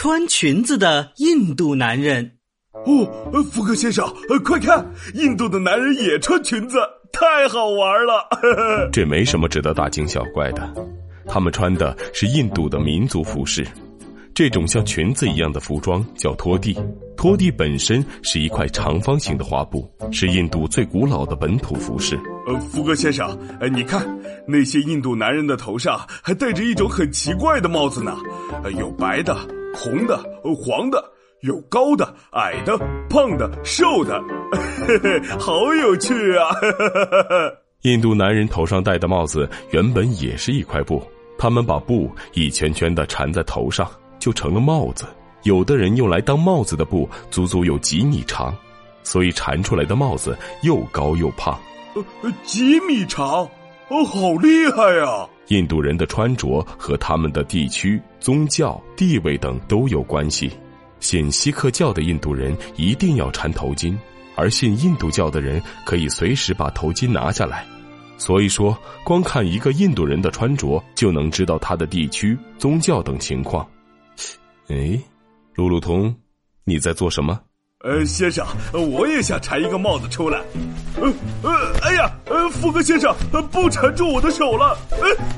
穿裙子的印度男人。哦，福克先生，快看，印度的男人也穿裙子，太好玩了！这没什么值得大惊小怪的，他们穿的是印度的民族服饰。这种像裙子一样的服装叫拖地，拖地本身是一块长方形的花布，是印度最古老的本土服饰。呃，福格先生，呃，你看那些印度男人的头上还戴着一种很奇怪的帽子呢，呃有白的、红的、黄的，有高的、矮的、胖的、瘦的，嘿嘿，好有趣啊！印度男人头上戴的帽子原本也是一块布，他们把布一圈圈的缠在头上。就成了帽子。有的人用来当帽子的布足足有几米长，所以缠出来的帽子又高又胖。呃，几米长，哦，好厉害呀！印度人的穿着和他们的地区、宗教、地位等都有关系。信锡克教的印度人一定要缠头巾，而信印度教的人可以随时把头巾拿下来。所以说，光看一个印度人的穿着，就能知道他的地区、宗教等情况。哎，路路通，你在做什么？呃，先生，我也想缠一个帽子出来。呃呃，哎呀，呃，福格先生，不缠住我的手了，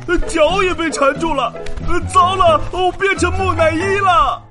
呃，脚也被缠住了，呃，糟了，我变成木乃伊了。